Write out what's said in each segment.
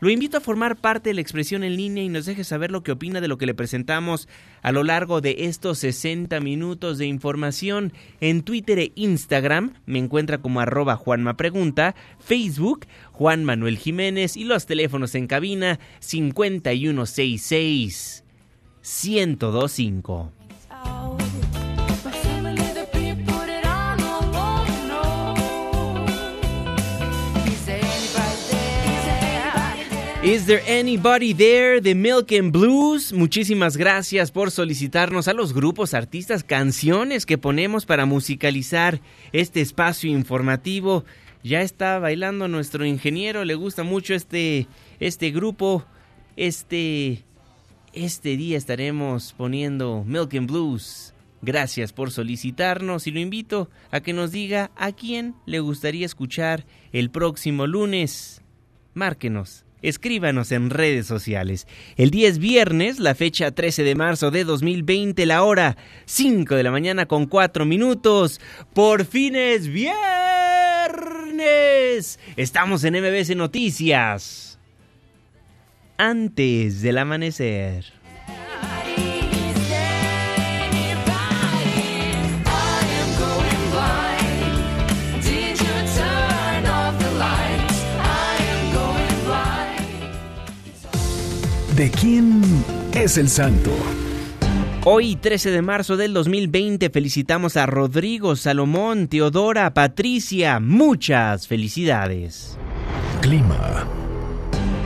lo invito a formar parte de la expresión en línea y nos deje saber lo que opina de lo que le presentamos a lo largo de estos 60 minutos de información. En Twitter e Instagram me encuentra como arroba Juanma Pregunta, Facebook Juan Manuel Jiménez y los teléfonos en cabina 5166 1025. Is there anybody there? The Milk and Blues. Muchísimas gracias por solicitarnos a los grupos, artistas, canciones que ponemos para musicalizar este espacio informativo. Ya está bailando nuestro ingeniero, le gusta mucho este, este grupo. Este, este día estaremos poniendo Milk and Blues. Gracias por solicitarnos y lo invito a que nos diga a quién le gustaría escuchar el próximo lunes. Márquenos escríbanos en redes sociales. El día es viernes, la fecha 13 de marzo de 2020, la hora 5 de la mañana con 4 minutos. Por fin es viernes. Estamos en MBS Noticias. Antes del amanecer. ¿De quién es el santo? Hoy, 13 de marzo del 2020, felicitamos a Rodrigo, Salomón, Teodora, Patricia. Muchas felicidades. Clima.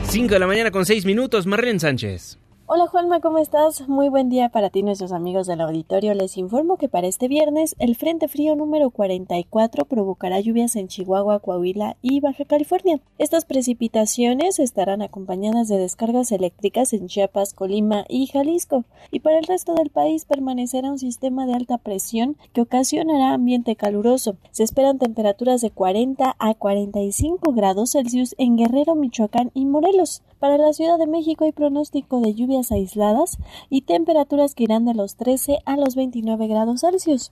5 de la mañana con 6 minutos, Marlene Sánchez. Hola Juanma, ¿cómo estás? Muy buen día para ti nuestros amigos del auditorio. Les informo que para este viernes el Frente Frío número 44 provocará lluvias en Chihuahua, Coahuila y Baja California. Estas precipitaciones estarán acompañadas de descargas eléctricas en Chiapas, Colima y Jalisco. Y para el resto del país permanecerá un sistema de alta presión que ocasionará ambiente caluroso. Se esperan temperaturas de 40 a 45 grados Celsius en Guerrero, Michoacán y Morelos. Para la Ciudad de México hay pronóstico de lluvias aisladas y temperaturas que irán de los 13 a los 29 grados Celsius.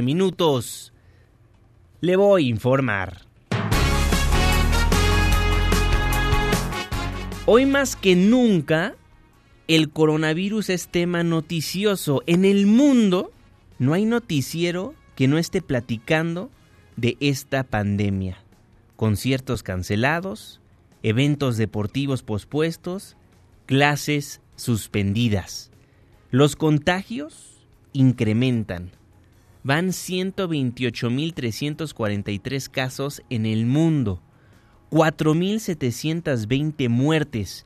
minutos. Le voy a informar. Hoy más que nunca, el coronavirus es tema noticioso. En el mundo no hay noticiero que no esté platicando de esta pandemia. Conciertos cancelados, eventos deportivos pospuestos, clases suspendidas. Los contagios incrementan van 128.343 casos en el mundo, 4.720 muertes.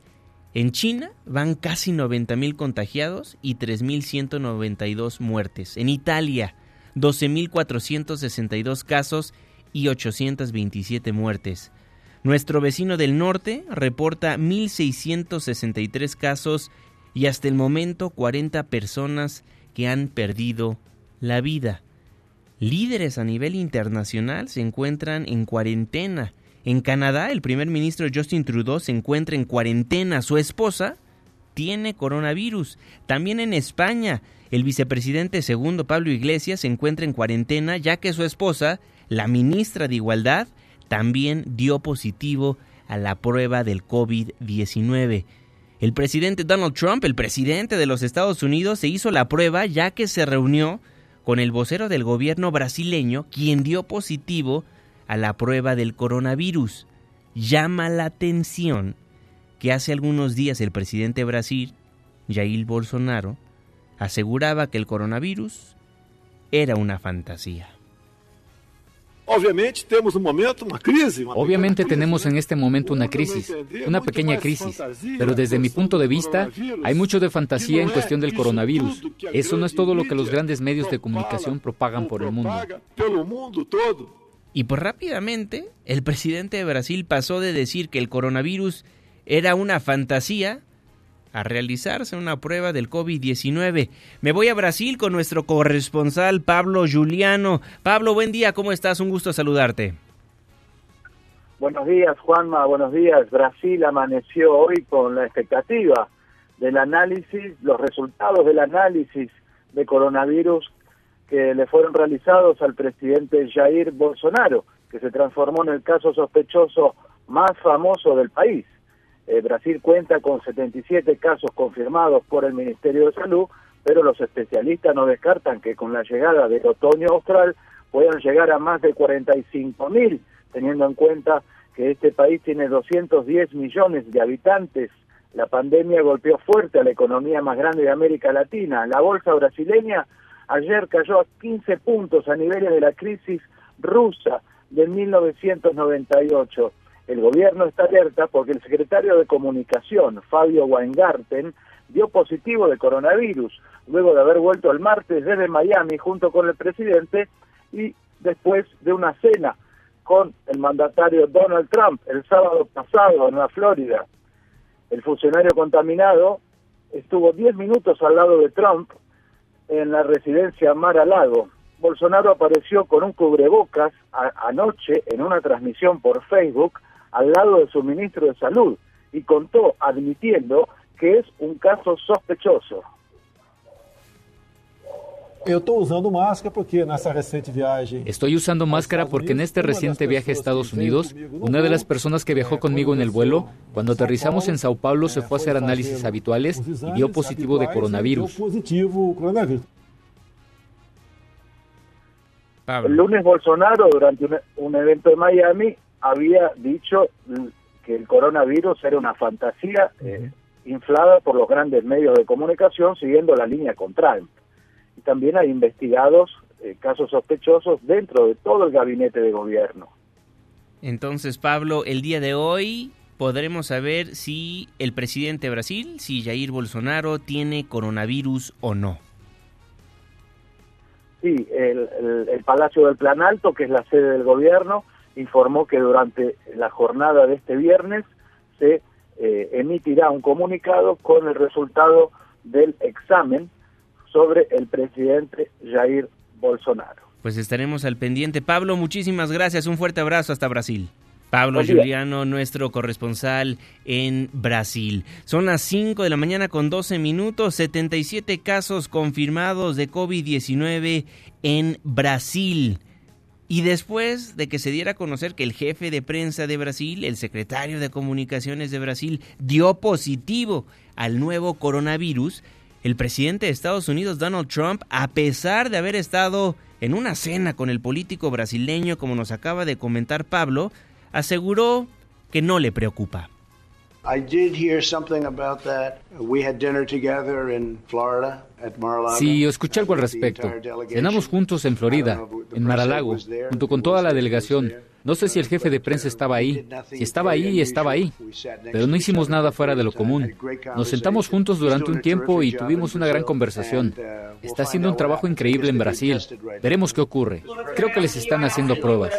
En China van casi 90.000 contagiados y 3.192 muertes. En Italia, 12.462 casos y 827 muertes. Nuestro vecino del norte reporta 1.663 casos y hasta el momento 40 personas que han perdido la vida. Líderes a nivel internacional se encuentran en cuarentena. En Canadá, el primer ministro Justin Trudeau se encuentra en cuarentena. Su esposa tiene coronavirus. También en España, el vicepresidente segundo Pablo Iglesias se encuentra en cuarentena ya que su esposa, la ministra de Igualdad, también dio positivo a la prueba del COVID-19. El presidente Donald Trump, el presidente de los Estados Unidos, se hizo la prueba ya que se reunió con el vocero del gobierno brasileño, quien dio positivo a la prueba del coronavirus. Llama la atención que hace algunos días el presidente de Brasil, Jair Bolsonaro, aseguraba que el coronavirus era una fantasía. Obviamente tenemos en este momento una crisis, una pequeña crisis, pero desde mi punto de vista hay mucho de fantasía en cuestión del coronavirus. Eso no es todo lo que los grandes medios de comunicación propagan por el mundo. Y pues rápidamente, el presidente de Brasil pasó de decir que el coronavirus era una fantasía a realizarse una prueba del COVID-19. Me voy a Brasil con nuestro corresponsal Pablo Juliano. Pablo, buen día, ¿cómo estás? Un gusto saludarte. Buenos días, Juanma, buenos días. Brasil amaneció hoy con la expectativa del análisis, los resultados del análisis de coronavirus que le fueron realizados al presidente Jair Bolsonaro, que se transformó en el caso sospechoso más famoso del país. Eh, Brasil cuenta con 77 casos confirmados por el Ministerio de Salud, pero los especialistas no descartan que con la llegada del otoño austral puedan llegar a más de 45 mil, teniendo en cuenta que este país tiene 210 millones de habitantes. La pandemia golpeó fuerte a la economía más grande de América Latina. La bolsa brasileña ayer cayó a 15 puntos a niveles de la crisis rusa de 1998. El gobierno está alerta porque el secretario de Comunicación, Fabio Weingarten, dio positivo de coronavirus, luego de haber vuelto el martes desde Miami junto con el presidente y después de una cena con el mandatario Donald Trump el sábado pasado en la Florida. El funcionario contaminado estuvo 10 minutos al lado de Trump en la residencia Mar a Lago. Bolsonaro apareció con un cubrebocas anoche en una transmisión por Facebook al lado de su ministro de Salud y contó admitiendo que es un caso sospechoso. Estoy usando máscara porque en este reciente viaje a Estados Unidos, una de las personas que viajó conmigo en el vuelo, cuando aterrizamos en Sao Paulo, se fue a hacer análisis habituales y dio positivo de coronavirus. El lunes Bolsonaro, durante un evento en Miami, había dicho que el coronavirus era una fantasía eh, inflada por los grandes medios de comunicación siguiendo la línea con Trump. Y también hay investigados eh, casos sospechosos dentro de todo el gabinete de gobierno. Entonces, Pablo, el día de hoy podremos saber si el presidente de Brasil, si Jair Bolsonaro, tiene coronavirus o no. Sí, el, el Palacio del Plan Alto, que es la sede del gobierno, informó que durante la jornada de este viernes se eh, emitirá un comunicado con el resultado del examen sobre el presidente Jair Bolsonaro. Pues estaremos al pendiente. Pablo, muchísimas gracias. Un fuerte abrazo hasta Brasil. Pablo Juliano, nuestro corresponsal en Brasil. Son las 5 de la mañana con 12 minutos, 77 casos confirmados de COVID-19 en Brasil. Y después de que se diera a conocer que el jefe de prensa de Brasil, el secretario de comunicaciones de Brasil, dio positivo al nuevo coronavirus, el presidente de Estados Unidos, Donald Trump, a pesar de haber estado en una cena con el político brasileño, como nos acaba de comentar Pablo, aseguró que no le preocupa. Sí, escuché algo al respecto. Cenamos juntos en Florida, en Mar-a-Lago, junto con toda la delegación. No sé si el jefe de prensa estaba ahí. Si estaba ahí, estaba ahí. Pero no hicimos nada fuera de lo común. Nos sentamos juntos durante un tiempo y tuvimos una gran conversación. Está haciendo un trabajo increíble en Brasil. Veremos qué ocurre. Creo que les están haciendo pruebas.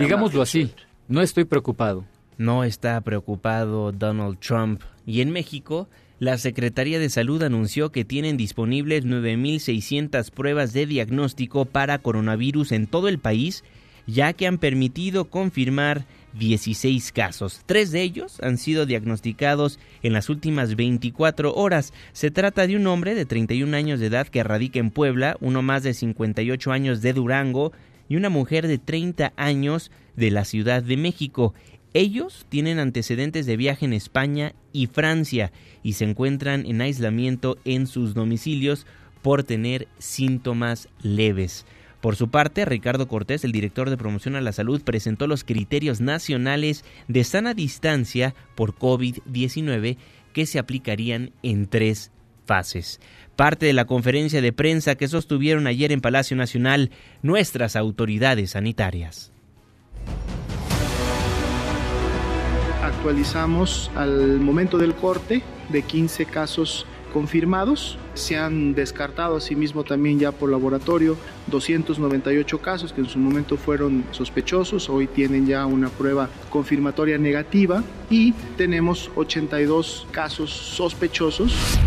Digámoslo así, no estoy preocupado. No está preocupado Donald Trump. Y en México, la Secretaría de Salud anunció que tienen disponibles 9.600 pruebas de diagnóstico para coronavirus en todo el país, ya que han permitido confirmar 16 casos. Tres de ellos han sido diagnosticados en las últimas 24 horas. Se trata de un hombre de 31 años de edad que radica en Puebla, uno más de 58 años de Durango y una mujer de 30 años de la Ciudad de México. Ellos tienen antecedentes de viaje en España y Francia y se encuentran en aislamiento en sus domicilios por tener síntomas leves. Por su parte, Ricardo Cortés, el director de promoción a la salud, presentó los criterios nacionales de sana distancia por COVID-19 que se aplicarían en tres fases. Parte de la conferencia de prensa que sostuvieron ayer en Palacio Nacional nuestras autoridades sanitarias. Actualizamos al momento del corte de 15 casos confirmados. Se han descartado asimismo también ya por laboratorio 298 casos que en su momento fueron sospechosos, hoy tienen ya una prueba confirmatoria negativa y tenemos 82 casos sospechosos.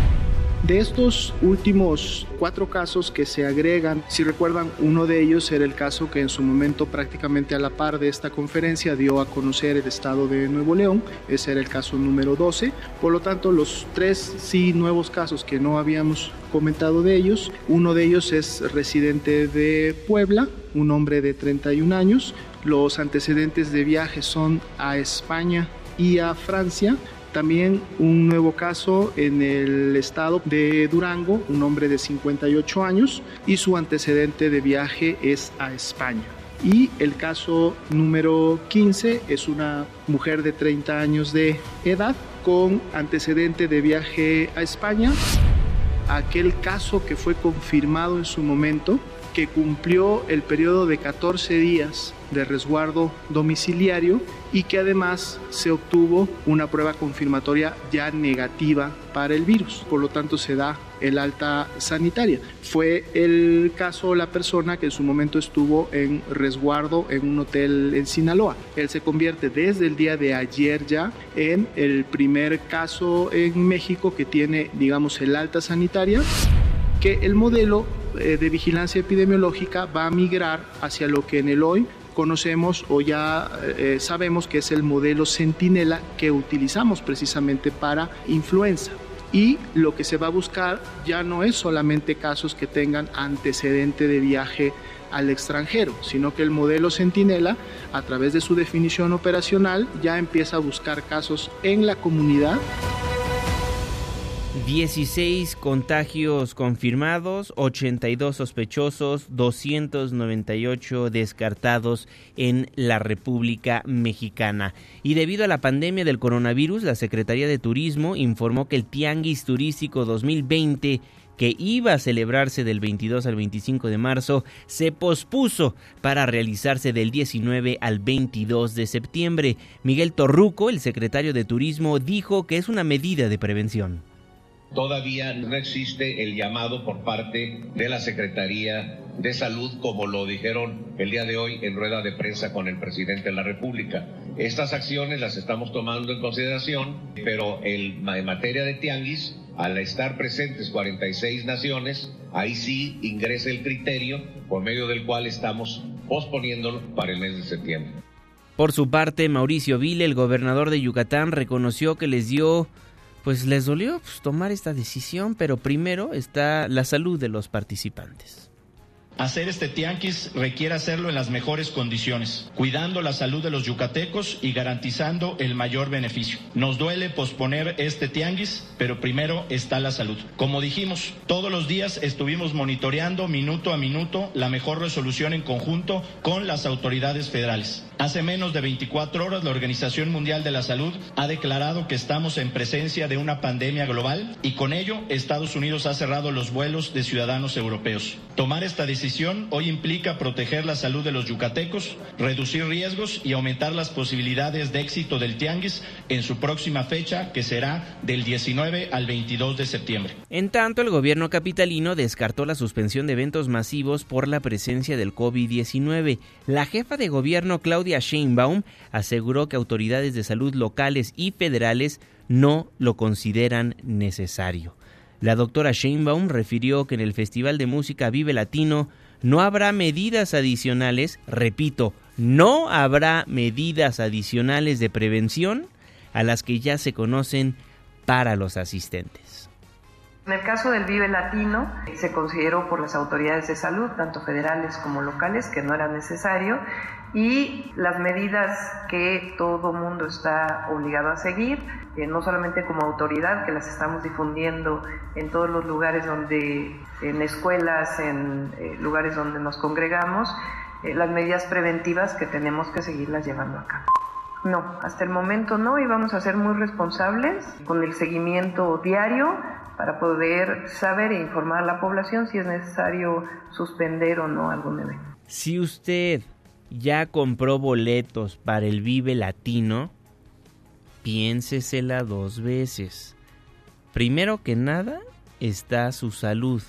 De estos últimos cuatro casos que se agregan, si recuerdan, uno de ellos era el caso que en su momento prácticamente a la par de esta conferencia dio a conocer el estado de Nuevo León, ese era el caso número 12, por lo tanto los tres sí nuevos casos que no habíamos comentado de ellos, uno de ellos es residente de Puebla, un hombre de 31 años, los antecedentes de viaje son a España y a Francia, también un nuevo caso en el estado de Durango, un hombre de 58 años y su antecedente de viaje es a España. Y el caso número 15 es una mujer de 30 años de edad con antecedente de viaje a España. Aquel caso que fue confirmado en su momento, que cumplió el periodo de 14 días de resguardo domiciliario y que además se obtuvo una prueba confirmatoria ya negativa para el virus. Por lo tanto, se da el alta sanitaria. Fue el caso la persona que en su momento estuvo en resguardo en un hotel en Sinaloa. Él se convierte desde el día de ayer ya en el primer caso en México que tiene, digamos, el alta sanitaria que el modelo eh, de vigilancia epidemiológica va a migrar hacia lo que en el hoy conocemos o ya eh, sabemos que es el modelo Centinela que utilizamos precisamente para influenza. Y lo que se va a buscar ya no es solamente casos que tengan antecedente de viaje al extranjero, sino que el modelo Centinela, a través de su definición operacional, ya empieza a buscar casos en la comunidad 16 contagios confirmados, 82 sospechosos, 298 descartados en la República Mexicana. Y debido a la pandemia del coronavirus, la Secretaría de Turismo informó que el Tianguis Turístico 2020 que iba a celebrarse del 22 al 25 de marzo se pospuso para realizarse del 19 al 22 de septiembre. Miguel Torruco, el secretario de Turismo, dijo que es una medida de prevención. Todavía no existe el llamado por parte de la Secretaría de Salud, como lo dijeron el día de hoy en rueda de prensa con el presidente de la República. Estas acciones las estamos tomando en consideración, pero en materia de tianguis, al estar presentes 46 naciones, ahí sí ingresa el criterio por medio del cual estamos posponiéndolo para el mes de septiembre. Por su parte, Mauricio Vile, el gobernador de Yucatán, reconoció que les dio pues les dolió pues, tomar esta decisión, pero primero está la salud de los participantes. Hacer este tianguis requiere hacerlo en las mejores condiciones, cuidando la salud de los yucatecos y garantizando el mayor beneficio. Nos duele posponer este tianguis, pero primero está la salud. Como dijimos, todos los días estuvimos monitoreando minuto a minuto la mejor resolución en conjunto con las autoridades federales. Hace menos de 24 horas la Organización Mundial de la Salud ha declarado que estamos en presencia de una pandemia global y con ello Estados Unidos ha cerrado los vuelos de ciudadanos europeos. Tomar esta decisión hoy implica proteger la salud de los yucatecos, reducir riesgos y aumentar las posibilidades de éxito del Tianguis en su próxima fecha, que será del 19 al 22 de septiembre. En tanto, el gobierno capitalino descartó la suspensión de eventos masivos por la presencia del COVID-19. La jefa de gobierno Claudia Sheinbaum aseguró que autoridades de salud locales y federales no lo consideran necesario. La doctora Sheinbaum refirió que en el Festival de Música Vive Latino no habrá medidas adicionales, repito, no habrá medidas adicionales de prevención a las que ya se conocen para los asistentes. En el caso del Vive Latino, se consideró por las autoridades de salud, tanto federales como locales, que no era necesario y las medidas que todo mundo está obligado a seguir, eh, no solamente como autoridad, que las estamos difundiendo en todos los lugares donde, en escuelas, en eh, lugares donde nos congregamos, eh, las medidas preventivas que tenemos que seguirlas llevando a cabo. No, hasta el momento no y vamos a ser muy responsables con el seguimiento diario para poder saber e informar a la población si es necesario suspender o no algún evento. Si usted ya compró boletos para el Vive Latino, piénsesela dos veces. Primero que nada está su salud.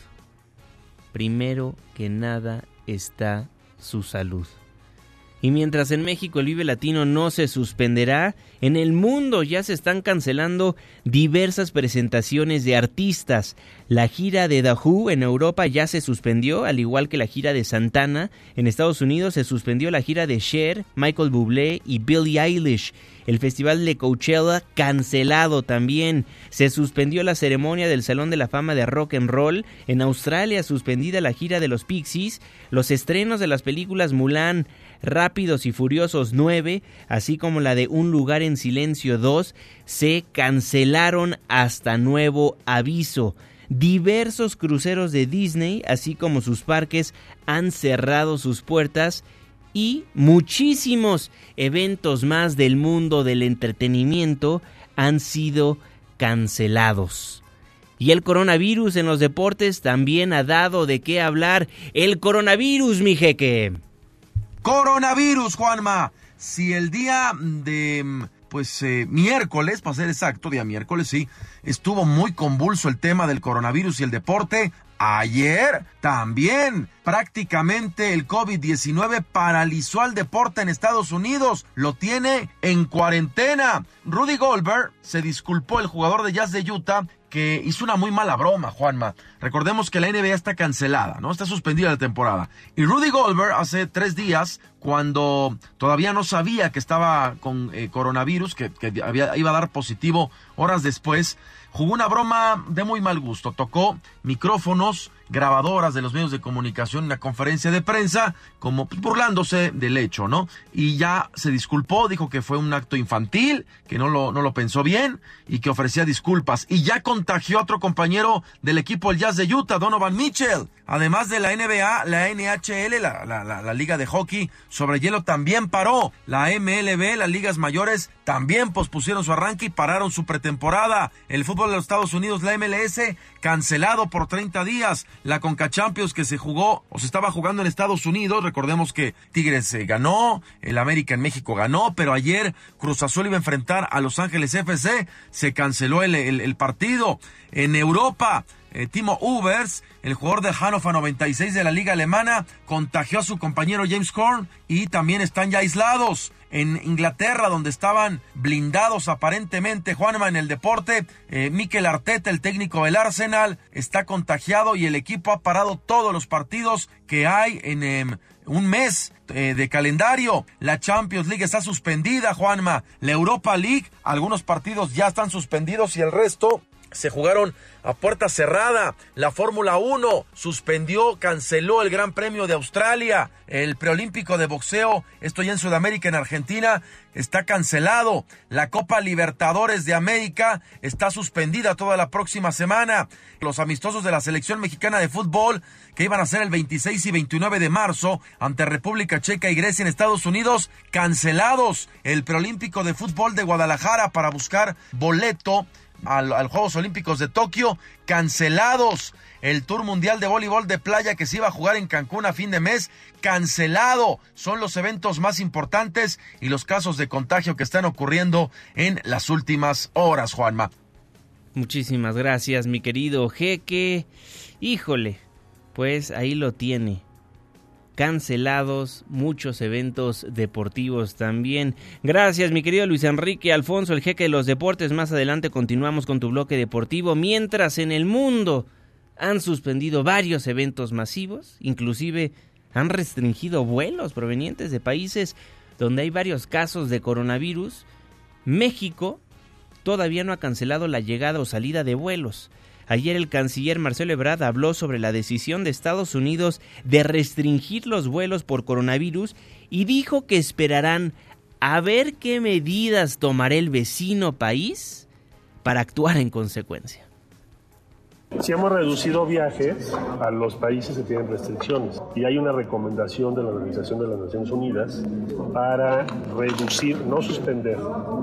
Primero que nada está su salud. Y mientras en México el Vive Latino no se suspenderá, en el mundo ya se están cancelando diversas presentaciones de artistas. La gira de Who en Europa ya se suspendió, al igual que la gira de Santana. En Estados Unidos se suspendió la gira de Cher, Michael Bublé y Billie Eilish. El festival de Coachella cancelado también. Se suspendió la ceremonia del Salón de la Fama de Rock and Roll. En Australia suspendida la gira de los Pixies. Los estrenos de las películas Mulan, Rápidos y Furiosos 9, así como la de Un lugar en silencio 2, se cancelaron hasta nuevo aviso. Diversos cruceros de Disney, así como sus parques, han cerrado sus puertas y muchísimos eventos más del mundo del entretenimiento han sido cancelados. Y el coronavirus en los deportes también ha dado de qué hablar. El coronavirus, mi jeque. Coronavirus, Juanma. Si el día de pues eh, miércoles, para ser exacto, día miércoles, sí, estuvo muy convulso el tema del coronavirus y el deporte. Ayer también prácticamente el COVID-19 paralizó al deporte en Estados Unidos. Lo tiene en cuarentena. Rudy Goldberg se disculpó, el jugador de jazz de Utah, que hizo una muy mala broma, Juanma. Recordemos que la NBA está cancelada, ¿no? Está suspendida la temporada. Y Rudy Goldberg hace tres días, cuando todavía no sabía que estaba con eh, coronavirus, que, había, iba a dar positivo horas después, jugó una broma de muy mal gusto. Tocó micrófonos, grabadoras de los medios de comunicación en la conferencia de prensa, como burlándose del hecho, ¿no? Y ya se disculpó, dijo que fue un acto infantil, que no lo, no lo pensó bien y que ofrecía disculpas. Y ya contagió a otro compañero del equipo el Jazz de Utah, Donovan Mitchell. Además de la NBA, la NHL, la, la, la, Liga de Hockey sobre hielo también paró. La MLB, las ligas mayores, también pospusieron su arranque y pararon su pretemporada. El fútbol de los Estados Unidos, la MLS, cancelado por 30 días. La Conca Champions que se jugó o se estaba jugando en Estados Unidos. Recordemos que Tigres eh, ganó, el América en México ganó, pero ayer Cruz Azul iba a enfrentar a Los Ángeles FC. Se canceló el, partido. En Europa, eh, Timo Ubers, el jugador de Hannover 96 de la liga alemana, contagió a su compañero James Horn y también están ya aislados. En Inglaterra, donde estaban blindados aparentemente, Juanma en el deporte, eh, Mikel Arteta, el técnico del Arsenal, está contagiado y el equipo ha parado todos los partidos que hay en em, un mes eh, de calendario. La Champions League está suspendida, Juanma. La Europa League, algunos partidos ya están suspendidos y el resto se jugaron a puerta cerrada. La Fórmula 1 suspendió, canceló el Gran Premio de Australia. El preolímpico de boxeo, esto ya en Sudamérica, en Argentina, está cancelado. La Copa Libertadores de América está suspendida toda la próxima semana. Los amistosos de la selección mexicana de fútbol, que iban a ser el 26 y 29 de marzo ante República Checa y Grecia en Estados Unidos, cancelados. El preolímpico de fútbol de Guadalajara para buscar boleto al, Juegos Olímpicos de Tokio, cancelados. El Tour Mundial de Voleibol de Playa que se iba a jugar en Cancún a fin de mes, cancelado. Son los eventos más importantes y los casos de contagio que están ocurriendo en las últimas horas, Juanma. Muchísimas gracias, mi querido Jeque. Híjole, pues ahí lo tiene cancelados, muchos eventos deportivos también. Gracias, mi querido Luis Enrique Alfonso, el jeque de los deportes. Más adelante continuamos con tu bloque deportivo. Mientras en el mundo han suspendido varios eventos masivos, inclusive han restringido vuelos provenientes de países donde hay varios casos de coronavirus. México todavía no ha cancelado la llegada o salida de vuelos. Ayer el canciller Marcelo Ebrard habló sobre la decisión de Estados Unidos de restringir los vuelos por coronavirus y dijo que esperarán a ver qué medidas tomará el vecino país para actuar en consecuencia. Si hemos reducido viajes a los países que tienen restricciones y hay una recomendación de la Organización de las Naciones Unidas para reducir, no suspender,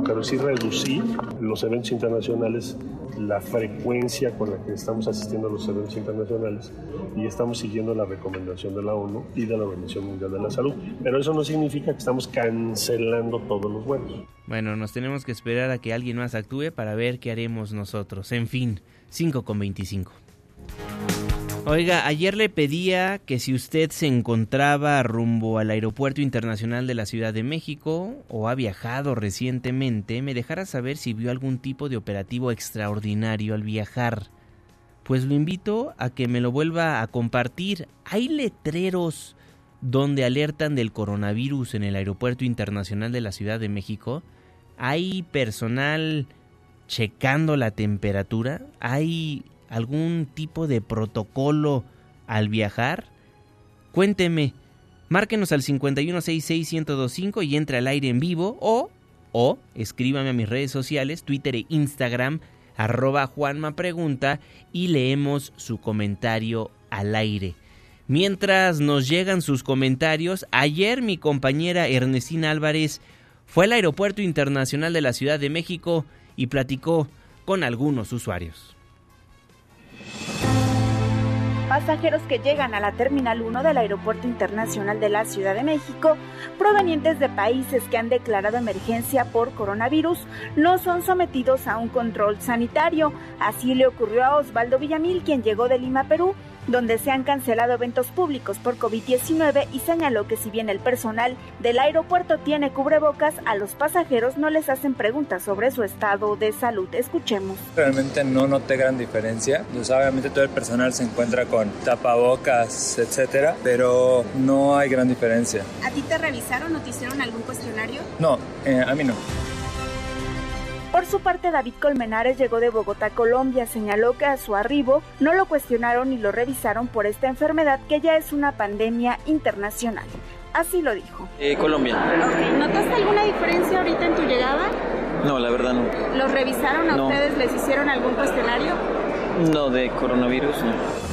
pero sí reducir los eventos internacionales, la frecuencia con la que estamos asistiendo a los eventos internacionales y estamos siguiendo la recomendación de la ONU y de la Organización Mundial de la Salud. Pero eso no significa que estamos cancelando todos los vuelos. Bueno, nos tenemos que esperar a que alguien más actúe para ver qué haremos nosotros. En fin. 5 con 25. Oiga, ayer le pedía que si usted se encontraba rumbo al Aeropuerto Internacional de la Ciudad de México o ha viajado recientemente, me dejara saber si vio algún tipo de operativo extraordinario al viajar. Pues lo invito a que me lo vuelva a compartir. Hay letreros donde alertan del coronavirus en el Aeropuerto Internacional de la Ciudad de México. Hay personal checando la temperatura? ¿Hay algún tipo de protocolo al viajar? Cuénteme, márquenos al 5166125 y entre al aire en vivo o, o escríbame a mis redes sociales, Twitter e Instagram, arroba Juanma y leemos su comentario al aire. Mientras nos llegan sus comentarios, ayer mi compañera Ernestina Álvarez fue al Aeropuerto Internacional de la Ciudad de México y platicó con algunos usuarios. Pasajeros que llegan a la Terminal 1 del Aeropuerto Internacional de la Ciudad de México, provenientes de países que han declarado emergencia por coronavirus, no son sometidos a un control sanitario. Así le ocurrió a Osvaldo Villamil, quien llegó de Lima, Perú, donde se han cancelado eventos públicos por COVID-19 y señaló que si bien el personal del aeropuerto tiene cubrebocas, a los pasajeros no les hacen preguntas sobre su estado de salud. Escuchemos. Realmente no noté gran diferencia. Pues obviamente todo el personal se encuentra con tapabocas, etcétera, pero no hay gran diferencia. ¿A ti te revisaron o te hicieron algún cuestionario? No, eh, a mí no. Por su parte, David Colmenares llegó de Bogotá, Colombia. Señaló que a su arribo no lo cuestionaron ni lo revisaron por esta enfermedad que ya es una pandemia internacional. Así lo dijo. Eh, Colombia. ¿Notaste alguna diferencia ahorita en tu llegada? No, la verdad no. ¿Los revisaron a ustedes? ¿Les hicieron algún cuestionario? No, de coronavirus no.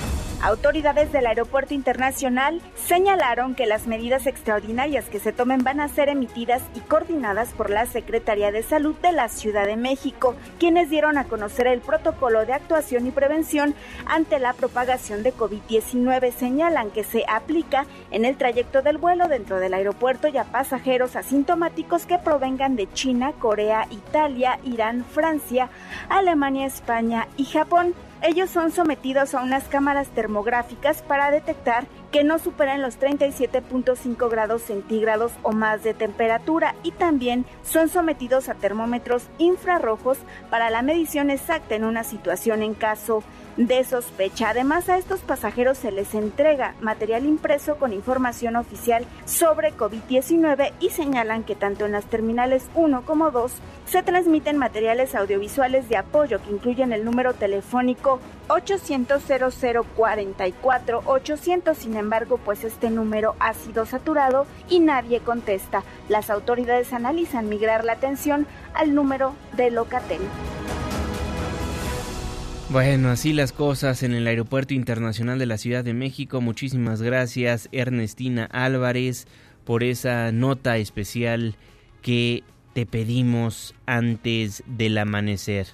Autoridades del Aeropuerto Internacional señalaron que las medidas extraordinarias que se tomen van a ser emitidas y coordinadas por la Secretaría de Salud de la Ciudad de México, quienes dieron a conocer el protocolo de actuación y prevención ante la propagación de COVID-19. Señalan que se aplica en el trayecto del vuelo dentro del aeropuerto y a pasajeros asintomáticos que provengan de China, Corea, Italia, Irán, Francia, Alemania, España y Japón. Ellos son sometidos a unas cámaras termográficas para detectar que no superan los 37.5 grados centígrados o más de temperatura y también son sometidos a termómetros infrarrojos para la medición exacta en una situación en caso de sospecha. Además, a estos pasajeros se les entrega material impreso con información oficial sobre COVID-19 y señalan que tanto en las terminales 1 como 2 se transmiten materiales audiovisuales de apoyo que incluyen el número telefónico 800 0044 800. Sin embargo, pues este número ha sido saturado y nadie contesta. Las autoridades analizan migrar la atención al número de Locatel. Bueno, así las cosas en el Aeropuerto Internacional de la Ciudad de México. Muchísimas gracias Ernestina Álvarez por esa nota especial que te pedimos antes del amanecer.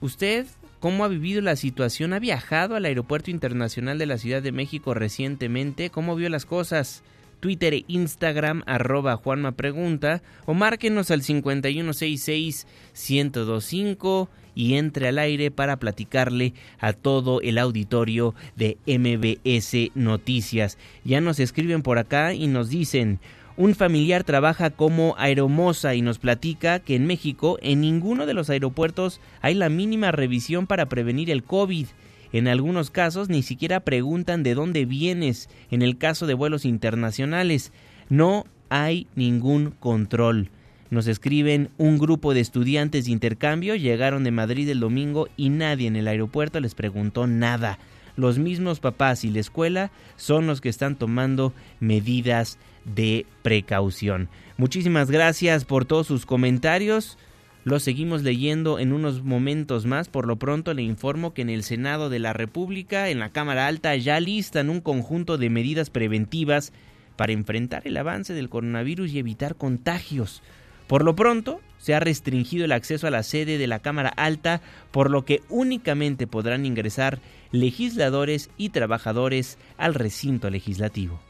¿Usted cómo ha vivido la situación? ¿Ha viajado al Aeropuerto Internacional de la Ciudad de México recientemente? ¿Cómo vio las cosas? Twitter e Instagram arroba Juanma Pregunta o márquenos al 5166-1025 y entre al aire para platicarle a todo el auditorio de MBS Noticias. Ya nos escriben por acá y nos dicen... Un familiar trabaja como aeromoza y nos platica que en México en ninguno de los aeropuertos hay la mínima revisión para prevenir el COVID. En algunos casos ni siquiera preguntan de dónde vienes. En el caso de vuelos internacionales, no hay ningún control. Nos escriben un grupo de estudiantes de intercambio llegaron de Madrid el domingo y nadie en el aeropuerto les preguntó nada. Los mismos papás y la escuela son los que están tomando medidas de precaución. Muchísimas gracias por todos sus comentarios. Lo seguimos leyendo en unos momentos más. Por lo pronto le informo que en el Senado de la República, en la Cámara Alta, ya listan un conjunto de medidas preventivas para enfrentar el avance del coronavirus y evitar contagios. Por lo pronto, se ha restringido el acceso a la sede de la Cámara Alta, por lo que únicamente podrán ingresar legisladores y trabajadores al recinto legislativo.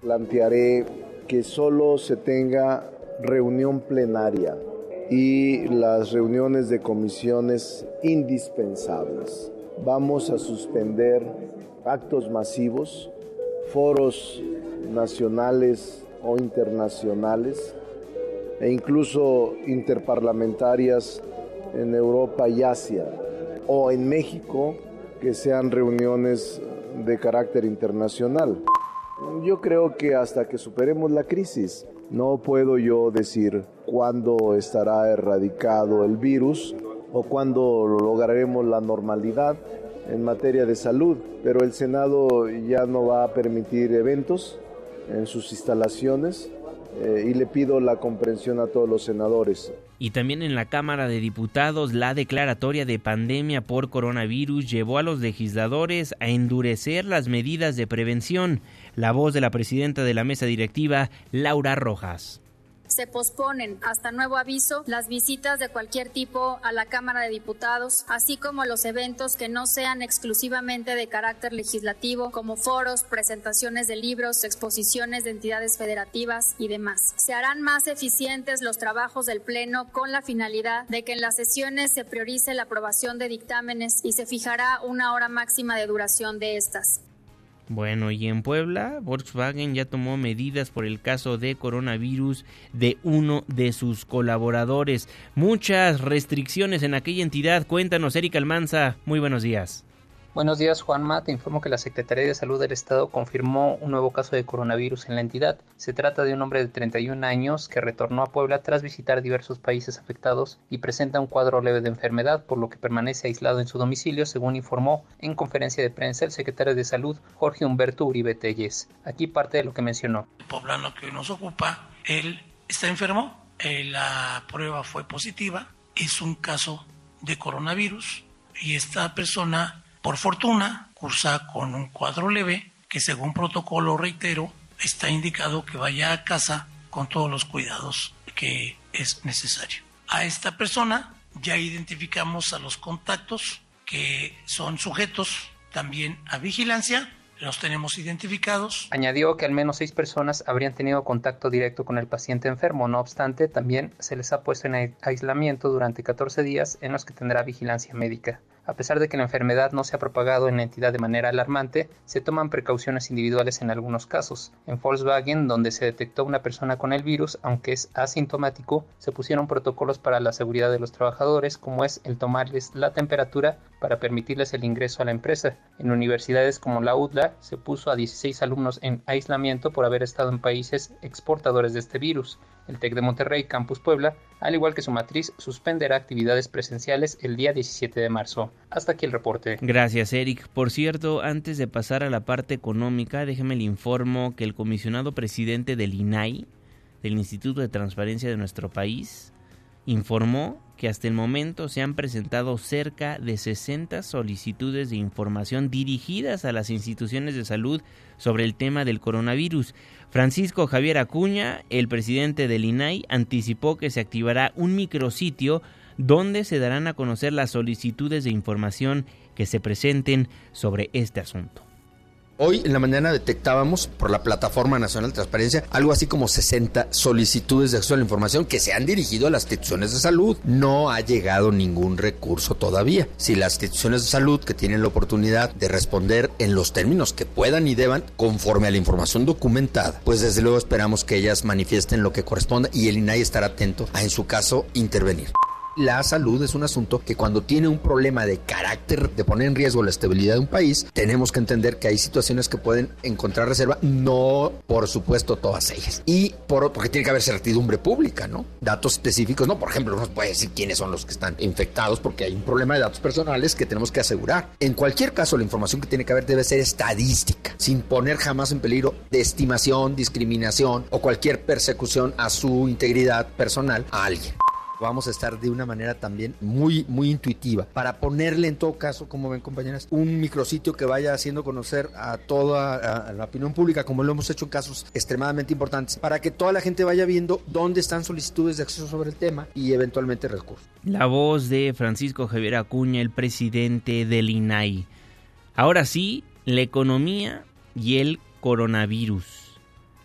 Plantearé que solo se tenga reunión plenaria y las reuniones de comisiones indispensables. Vamos a suspender actos masivos, foros nacionales o internacionales e incluso interparlamentarias en Europa y Asia o en México que sean reuniones de carácter internacional. Yo creo que hasta que superemos la crisis, no puedo yo decir cuándo estará erradicado el virus o cuándo lograremos la normalidad en materia de salud, pero el Senado ya no va a permitir eventos en sus instalaciones eh, y le pido la comprensión a todos los senadores. Y también en la Cámara de Diputados, la declaratoria de pandemia por coronavirus llevó a los legisladores a endurecer las medidas de prevención. La voz de la presidenta de la mesa directiva, Laura Rojas se posponen hasta nuevo aviso las visitas de cualquier tipo a la Cámara de Diputados, así como los eventos que no sean exclusivamente de carácter legislativo, como foros, presentaciones de libros, exposiciones de entidades federativas y demás. Se harán más eficientes los trabajos del Pleno con la finalidad de que en las sesiones se priorice la aprobación de dictámenes y se fijará una hora máxima de duración de estas. Bueno, y en Puebla, Volkswagen ya tomó medidas por el caso de coronavirus de uno de sus colaboradores. Muchas restricciones en aquella entidad. Cuéntanos, Erika Almanza. Muy buenos días. Buenos días, Juanma. Te informo que la Secretaría de Salud del Estado confirmó un nuevo caso de coronavirus en la entidad. Se trata de un hombre de 31 años que retornó a Puebla tras visitar diversos países afectados y presenta un cuadro leve de enfermedad, por lo que permanece aislado en su domicilio, según informó en conferencia de prensa el secretario de Salud, Jorge Humberto Uribe Telles. Aquí parte de lo que mencionó. El poblano que nos ocupa, él está enfermo, eh, la prueba fue positiva, es un caso de coronavirus y esta persona por fortuna, cursa con un cuadro leve que según protocolo, reitero, está indicado que vaya a casa con todos los cuidados que es necesario. A esta persona ya identificamos a los contactos que son sujetos también a vigilancia los tenemos identificados. Añadió que al menos seis personas habrían tenido contacto directo con el paciente enfermo. No obstante, también se les ha puesto en aislamiento durante 14 días en los que tendrá vigilancia médica. A pesar de que la enfermedad no se ha propagado en la entidad de manera alarmante, se toman precauciones individuales en algunos casos. En Volkswagen, donde se detectó una persona con el virus, aunque es asintomático, se pusieron protocolos para la seguridad de los trabajadores, como es el tomarles la temperatura para permitirles el ingreso a la empresa. En universidades como la UDLA se puso a 16 alumnos en aislamiento por haber estado en países exportadores de este virus. El TEC de Monterrey, Campus Puebla, al igual que su matriz, suspenderá actividades presenciales el día 17 de marzo. Hasta aquí el reporte. Gracias, Eric. Por cierto, antes de pasar a la parte económica, déjeme le informo que el comisionado presidente del INAI, del Instituto de Transparencia de nuestro país, informó que hasta el momento se han presentado cerca de 60 solicitudes de información dirigidas a las instituciones de salud sobre el tema del coronavirus. Francisco Javier Acuña, el presidente del INAI, anticipó que se activará un micrositio donde se darán a conocer las solicitudes de información que se presenten sobre este asunto. Hoy en la mañana detectábamos por la Plataforma Nacional de Transparencia algo así como 60 solicitudes de acceso a la información que se han dirigido a las instituciones de salud. No ha llegado ningún recurso todavía. Si las instituciones de salud que tienen la oportunidad de responder en los términos que puedan y deban conforme a la información documentada, pues desde luego esperamos que ellas manifiesten lo que corresponda y el INAI estará atento a en su caso intervenir. La salud es un asunto que cuando tiene un problema de carácter de poner en riesgo la estabilidad de un país, tenemos que entender que hay situaciones que pueden encontrar reserva, no por supuesto todas ellas. Y por porque tiene que haber certidumbre pública, ¿no? Datos específicos, no, por ejemplo, no se puede decir quiénes son los que están infectados porque hay un problema de datos personales que tenemos que asegurar. En cualquier caso, la información que tiene que haber debe ser estadística, sin poner jamás en peligro de estimación, discriminación o cualquier persecución a su integridad personal a alguien vamos a estar de una manera también muy, muy intuitiva para ponerle en todo caso, como ven compañeras, un micrositio que vaya haciendo conocer a toda la opinión pública, como lo hemos hecho en casos extremadamente importantes, para que toda la gente vaya viendo dónde están solicitudes de acceso sobre el tema y eventualmente recursos. La voz de Francisco Javier Acuña, el presidente del INAI. Ahora sí, la economía y el coronavirus.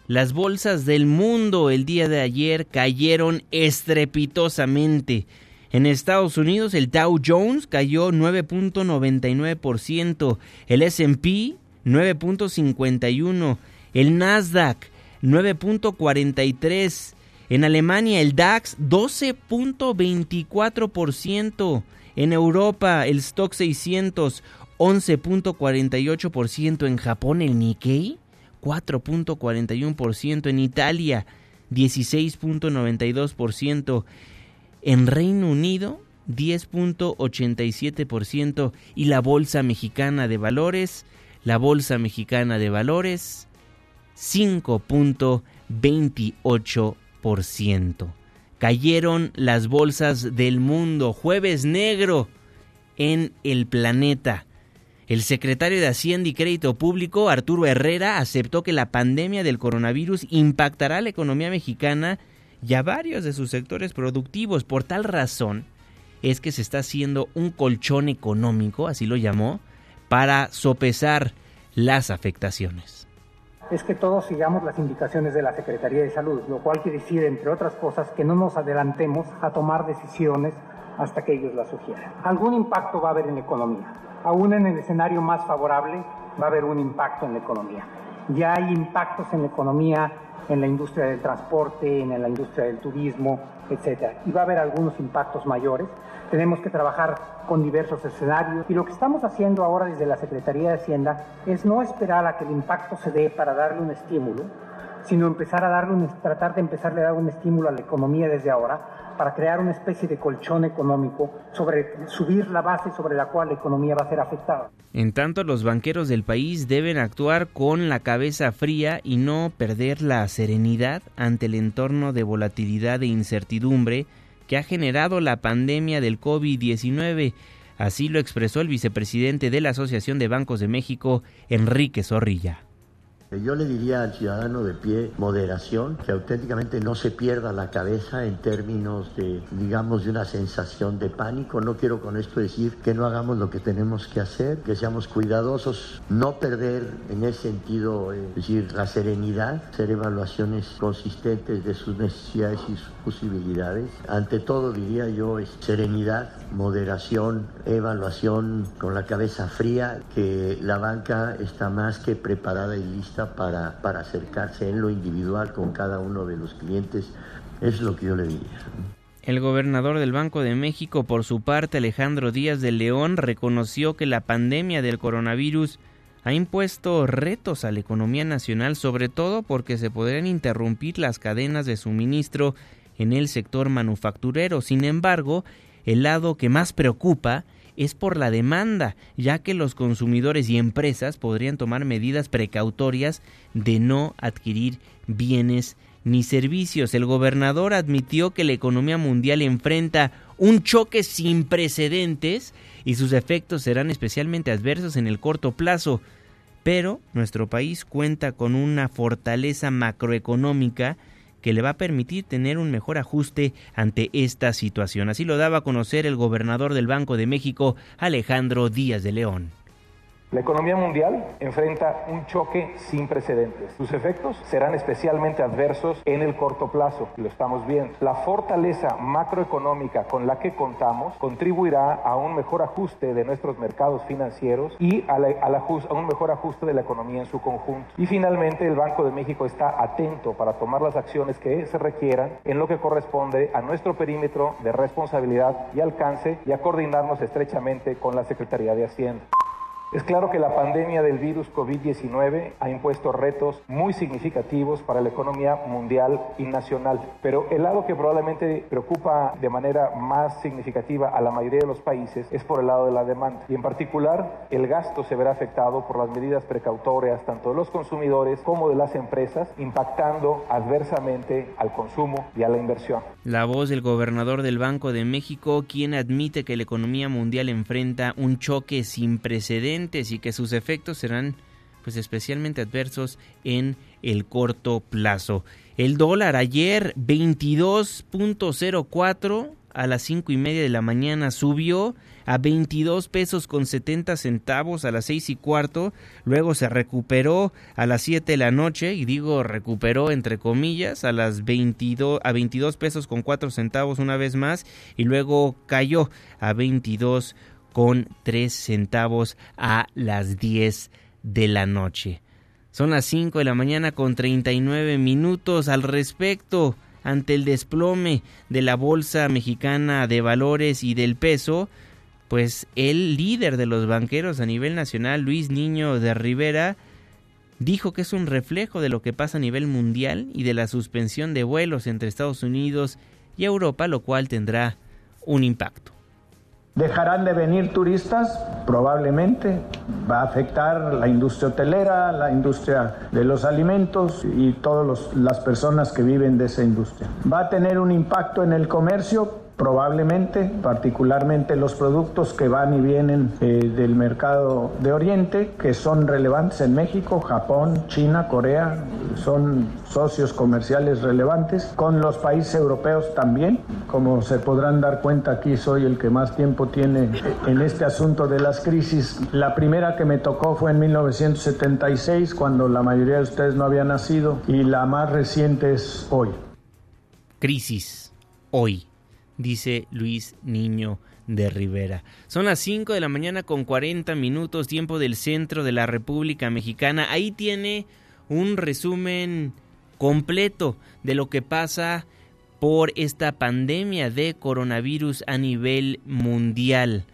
Las bolsas del mundo el día de ayer cayeron estrepitosamente. En Estados Unidos el Dow Jones cayó 9.99%, el SP 9.51%, el Nasdaq 9.43%, en Alemania el DAX 12.24%, en Europa el Stock 600 11.48%, en Japón el Nikkei 4.41%, en Italia 16.92%, en Reino Unido 10.87% y la Bolsa Mexicana de Valores, la Bolsa Mexicana de Valores 5.28%. Cayeron las bolsas del mundo, jueves negro en el planeta. El secretario de Hacienda y Crédito Público, Arturo Herrera, aceptó que la pandemia del coronavirus impactará a la economía mexicana y a varios de sus sectores productivos. Por tal razón, es que se está haciendo un colchón económico, así lo llamó, para sopesar las afectaciones. Es que todos sigamos las indicaciones de la Secretaría de Salud, lo cual quiere decir, entre otras cosas, que no nos adelantemos a tomar decisiones hasta que ellos las sugieran. Algún impacto va a haber en la economía aún en el escenario más favorable, va a haber un impacto en la economía. Ya hay impactos en la economía, en la industria del transporte, en la industria del turismo, etc. Y va a haber algunos impactos mayores. Tenemos que trabajar con diversos escenarios y lo que estamos haciendo ahora desde la Secretaría de Hacienda es no esperar a que el impacto se dé para darle un estímulo, sino empezar a darle un, tratar de empezarle a dar un estímulo a la economía desde ahora para crear una especie de colchón económico sobre subir la base sobre la cual la economía va a ser afectada. En tanto, los banqueros del país deben actuar con la cabeza fría y no perder la serenidad ante el entorno de volatilidad e incertidumbre que ha generado la pandemia del COVID-19. Así lo expresó el vicepresidente de la Asociación de Bancos de México, Enrique Zorrilla. Yo le diría al ciudadano de pie moderación, que auténticamente no se pierda la cabeza en términos de, digamos, de una sensación de pánico. No quiero con esto decir que no hagamos lo que tenemos que hacer, que seamos cuidadosos, no perder en ese sentido, eh, es decir, la serenidad, hacer evaluaciones consistentes de sus necesidades y sus posibilidades. Ante todo diría yo es serenidad, moderación, evaluación con la cabeza fría, que la banca está más que preparada y lista para, para acercarse en lo individual con cada uno de los clientes. Es lo que yo le diría. El gobernador del Banco de México, por su parte, Alejandro Díaz de León, reconoció que la pandemia del coronavirus ha impuesto retos a la economía nacional, sobre todo porque se podrían interrumpir las cadenas de suministro en el sector manufacturero. Sin embargo, el lado que más preocupa es por la demanda, ya que los consumidores y empresas podrían tomar medidas precautorias de no adquirir bienes ni servicios. El gobernador admitió que la economía mundial enfrenta un choque sin precedentes y sus efectos serán especialmente adversos en el corto plazo. Pero nuestro país cuenta con una fortaleza macroeconómica que le va a permitir tener un mejor ajuste ante esta situación. Así lo daba a conocer el gobernador del Banco de México, Alejandro Díaz de León. La economía mundial enfrenta un choque sin precedentes. Sus efectos serán especialmente adversos en el corto plazo, lo estamos viendo. La fortaleza macroeconómica con la que contamos contribuirá a un mejor ajuste de nuestros mercados financieros y a, a un mejor ajuste de la economía en su conjunto. Y finalmente, el Banco de México está atento para tomar las acciones que se requieran en lo que corresponde a nuestro perímetro de responsabilidad y alcance y a coordinarnos estrechamente con la Secretaría de Hacienda. Es claro que la pandemia del virus COVID-19 ha impuesto retos muy significativos para la economía mundial y nacional, pero el lado que probablemente preocupa de manera más significativa a la mayoría de los países es por el lado de la demanda. Y en particular, el gasto se verá afectado por las medidas precautorias tanto de los consumidores como de las empresas, impactando adversamente al consumo y a la inversión. La voz del gobernador del Banco de México, quien admite que la economía mundial enfrenta un choque sin precedentes y que sus efectos serán pues especialmente adversos en el corto plazo. El dólar ayer 22.04 a las cinco y media de la mañana subió a 22 pesos con 70 centavos a las seis y cuarto, luego se recuperó a las 7 de la noche, y digo recuperó entre comillas, a las 22, a 22 pesos con 4 centavos una vez más, y luego cayó a 22 con 3 centavos a las 10 de la noche. Son las 5 de la mañana con 39 minutos al respecto. Ante el desplome de la Bolsa Mexicana de Valores y del peso, pues el líder de los banqueros a nivel nacional, Luis Niño de Rivera, dijo que es un reflejo de lo que pasa a nivel mundial y de la suspensión de vuelos entre Estados Unidos y Europa, lo cual tendrá un impacto. ¿Dejarán de venir turistas? Probablemente. Va a afectar la industria hotelera, la industria de los alimentos y todas las personas que viven de esa industria. ¿Va a tener un impacto en el comercio? Probablemente, particularmente los productos que van y vienen eh, del mercado de Oriente, que son relevantes en México, Japón, China, Corea, son socios comerciales relevantes, con los países europeos también. Como se podrán dar cuenta, aquí soy el que más tiempo tiene en este asunto de las crisis. La primera que me tocó fue en 1976, cuando la mayoría de ustedes no había nacido, y la más reciente es hoy. Crisis, hoy dice Luis Niño de Rivera. Son las 5 de la mañana con 40 minutos, tiempo del centro de la República Mexicana. Ahí tiene un resumen completo de lo que pasa por esta pandemia de coronavirus a nivel mundial.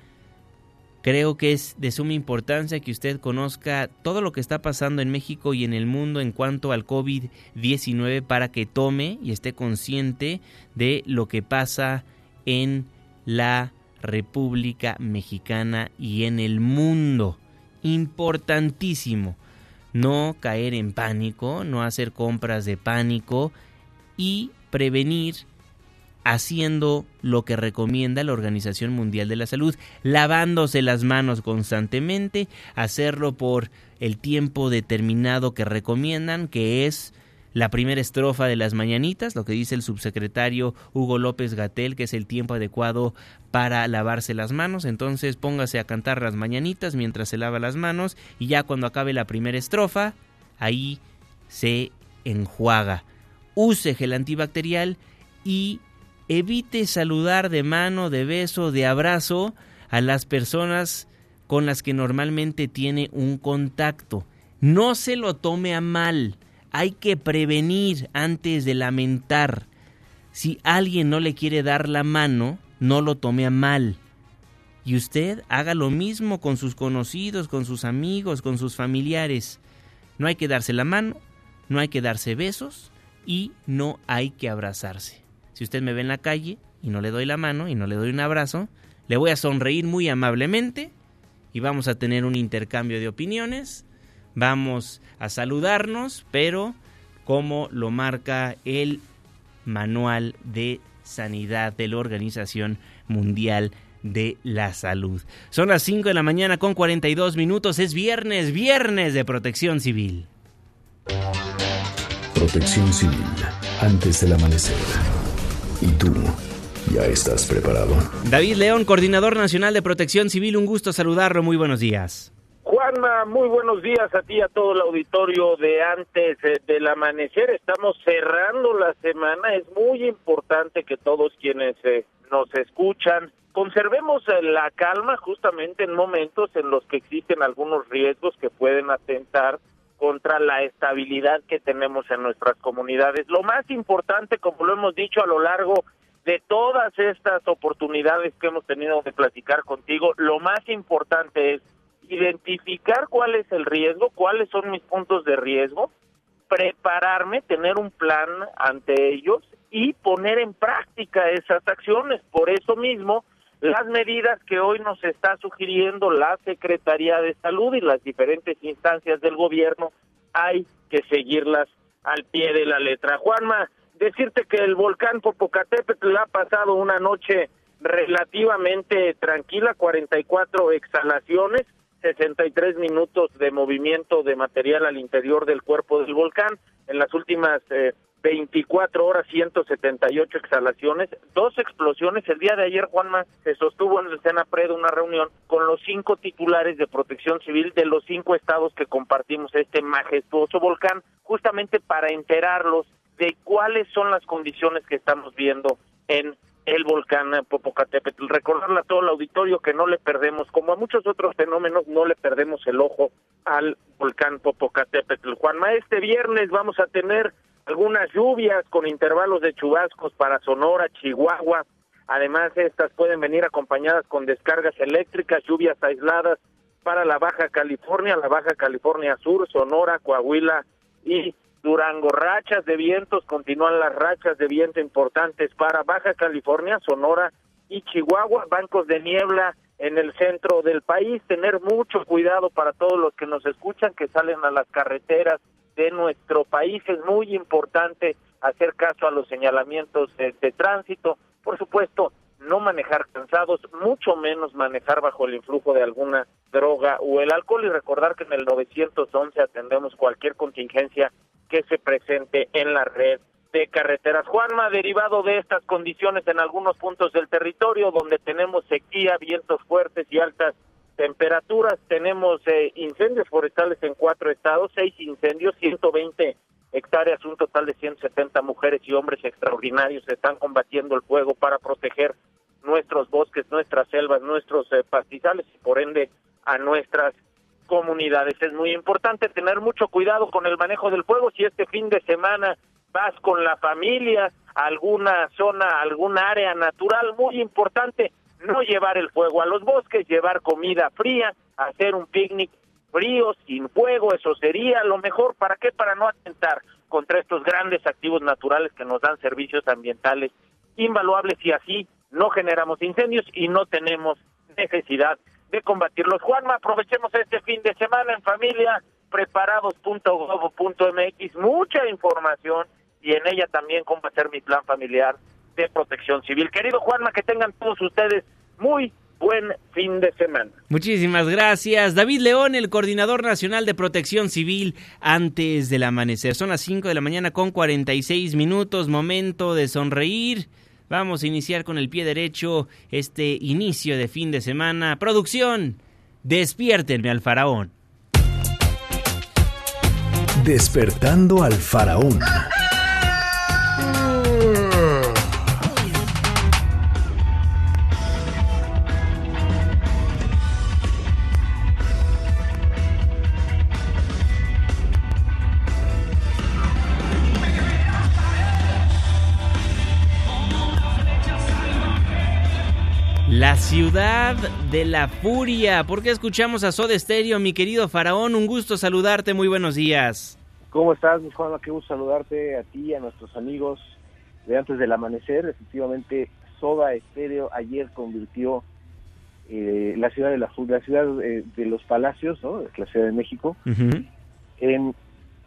Creo que es de suma importancia que usted conozca todo lo que está pasando en México y en el mundo en cuanto al COVID-19 para que tome y esté consciente de lo que pasa en la República Mexicana y en el mundo. Importantísimo. No caer en pánico, no hacer compras de pánico y prevenir haciendo lo que recomienda la Organización Mundial de la Salud, lavándose las manos constantemente, hacerlo por el tiempo determinado que recomiendan, que es la primera estrofa de las mañanitas, lo que dice el subsecretario Hugo López Gatel, que es el tiempo adecuado para lavarse las manos. Entonces póngase a cantar las mañanitas mientras se lava las manos y ya cuando acabe la primera estrofa, ahí se enjuaga. Use gel antibacterial y evite saludar de mano, de beso, de abrazo a las personas con las que normalmente tiene un contacto. No se lo tome a mal. Hay que prevenir antes de lamentar. Si alguien no le quiere dar la mano, no lo tome a mal. Y usted haga lo mismo con sus conocidos, con sus amigos, con sus familiares. No hay que darse la mano, no hay que darse besos y no hay que abrazarse. Si usted me ve en la calle y no le doy la mano y no le doy un abrazo, le voy a sonreír muy amablemente y vamos a tener un intercambio de opiniones, vamos a saludarnos, pero como lo marca el manual de sanidad de la Organización Mundial de la Salud. Son las 5 de la mañana con 42 minutos, es viernes, viernes de protección civil. Protección civil antes del amanecer. ¿Y tú ya estás preparado? David León, Coordinador Nacional de Protección Civil, un gusto saludarlo. Muy buenos días. Juanma, muy buenos días a ti y a todo el auditorio de antes del amanecer. Estamos cerrando la semana. Es muy importante que todos quienes eh, nos escuchan conservemos eh, la calma justamente en momentos en los que existen algunos riesgos que pueden atentar contra la estabilidad que tenemos en nuestras comunidades. Lo más importante, como lo hemos dicho a lo largo de todas estas oportunidades que hemos tenido de platicar contigo, lo más importante es identificar cuál es el riesgo, cuáles son mis puntos de riesgo, prepararme, tener un plan ante ellos y poner en práctica esas acciones. Por eso mismo, las medidas que hoy nos está sugiriendo la Secretaría de Salud y las diferentes instancias del gobierno, hay que seguirlas al pie de la letra. Juanma, decirte que el volcán Popocatépetl ha pasado una noche relativamente tranquila, 44 exhalaciones, 63 minutos de movimiento de material al interior del cuerpo del volcán. En las últimas 24 eh, horas, 178 exhalaciones, dos explosiones. El día de ayer, Juanma, se sostuvo en el Senapred una reunión con los cinco titulares de protección civil de los cinco estados que compartimos este majestuoso volcán, justamente para enterarlos de cuáles son las condiciones que estamos viendo en el volcán Popocatépetl. Recordarle a todo el auditorio que no le perdemos, como a muchos otros fenómenos, no le perdemos el ojo al volcán Popocatépetl. Juanma, este viernes vamos a tener algunas lluvias con intervalos de chubascos para Sonora, Chihuahua. Además, estas pueden venir acompañadas con descargas eléctricas, lluvias aisladas para la Baja California, la Baja California Sur, Sonora, Coahuila y Durango, rachas de vientos, continúan las rachas de viento importantes para Baja California, Sonora y Chihuahua, bancos de niebla en el centro del país, tener mucho cuidado para todos los que nos escuchan, que salen a las carreteras de nuestro país, es muy importante hacer caso a los señalamientos de, de tránsito, por supuesto, no manejar cansados, mucho menos manejar bajo el influjo de alguna droga o el alcohol y recordar que en el 911 atendemos cualquier contingencia que se presente en la red de carreteras. Juanma, derivado de estas condiciones en algunos puntos del territorio donde tenemos sequía, vientos fuertes y altas temperaturas, tenemos eh, incendios forestales en cuatro estados, seis incendios, 120 hectáreas, un total de 170 mujeres y hombres extraordinarios están combatiendo el fuego para proteger nuestros bosques, nuestras selvas, nuestros eh, pastizales y por ende a nuestras comunidades. Es muy importante tener mucho cuidado con el manejo del fuego. Si este fin de semana vas con la familia a alguna zona, alguna área natural, muy importante no llevar el fuego a los bosques, llevar comida fría, hacer un picnic frío, sin fuego, eso sería lo mejor. ¿Para qué? Para no atentar contra estos grandes activos naturales que nos dan servicios ambientales invaluables y así no generamos incendios y no tenemos necesidad de combatirlos. Juanma, aprovechemos este fin de semana en familia, preparados.gov.mx, mucha información y en ella también cómo hacer mi plan familiar de protección civil. Querido Juanma, que tengan todos ustedes muy buen fin de semana. Muchísimas gracias. David León, el coordinador nacional de protección civil antes del amanecer. Son las 5 de la mañana con 46 minutos, momento de sonreír Vamos a iniciar con el pie derecho este inicio de fin de semana. Producción, despiértenme al faraón. Despertando al faraón. La ciudad de la furia. ¿Por qué escuchamos a Soda Stereo, mi querido Faraón? Un gusto saludarte, muy buenos días. ¿Cómo estás, mi Juan? Qué gusto saludarte a ti, a nuestros amigos de antes del amanecer. Efectivamente, Soda Stereo ayer convirtió eh, la ciudad de la la ciudad eh, de, los palacios, ¿no? la Ciudad de México, en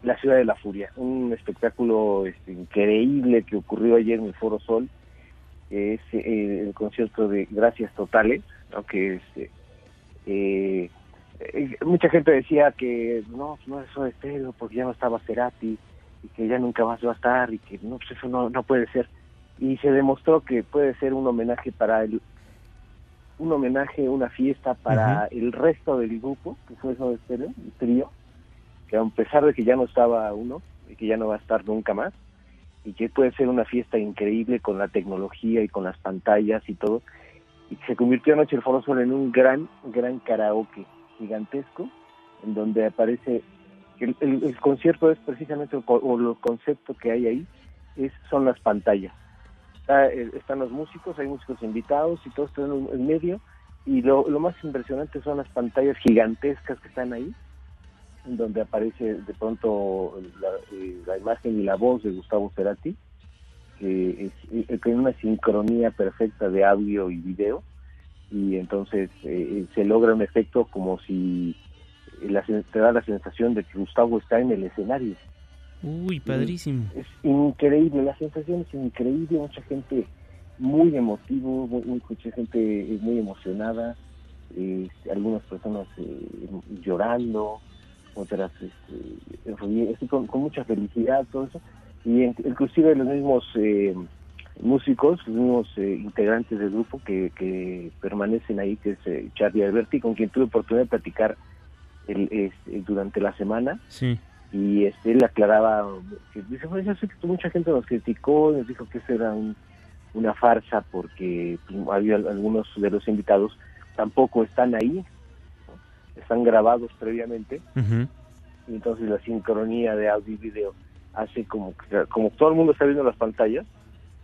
la ciudad de la furia. Un espectáculo este, increíble que ocurrió ayer en el Foro Sol es eh, el concierto de Gracias Totales, aunque este, eh, mucha gente decía que no, no es eso estéreo porque ya no estaba Cerati y que ya nunca más va a estar y que no, pues eso no, no puede ser. Y se demostró que puede ser un homenaje para el un homenaje, una fiesta para el resto del grupo, que fue eso de Stereo, el trío, que a pesar de que ya no estaba uno, y que ya no va a estar nunca más, y que puede ser una fiesta increíble con la tecnología y con las pantallas y todo, y se convirtió anoche el Foro Sol en un gran, gran karaoke gigantesco, en donde aparece, el, el, el concierto es precisamente, o, o el concepto que hay ahí, es, son las pantallas. Eh, están los músicos, hay músicos invitados y todos están en, medio, y lo, lo más impresionante son las pantallas gigantescas que están ahí, donde aparece de pronto la, eh, la imagen y la voz de Gustavo Cerati, que es, eh, una sincronía perfecta de audio y video, y entonces eh, se logra un efecto como si la, te da la sensación de que Gustavo está en el escenario. Uy, padrísimo. Es increíble, la sensación es increíble, mucha gente muy emotivo, mucha gente muy emocionada, eh, algunas personas eh, llorando, otras este, con, con, mucha felicidad, todo eso, y inclusive los mismos eh, músicos, los mismos eh, integrantes del grupo que, que, permanecen ahí, que es eh, Charlie Alberti, con quien tuve oportunidad de platicar el, este, durante la semana. Sí. Y este, él aclaraba que dice, bueno, yo sé que mucha gente nos criticó, nos dijo que eso era un, una farsa porque pues, había algunos de los invitados tampoco están ahí. Están grabados previamente. Uh -huh. Y entonces la sincronía de audio y video hace como que, como todo el mundo está viendo las pantallas,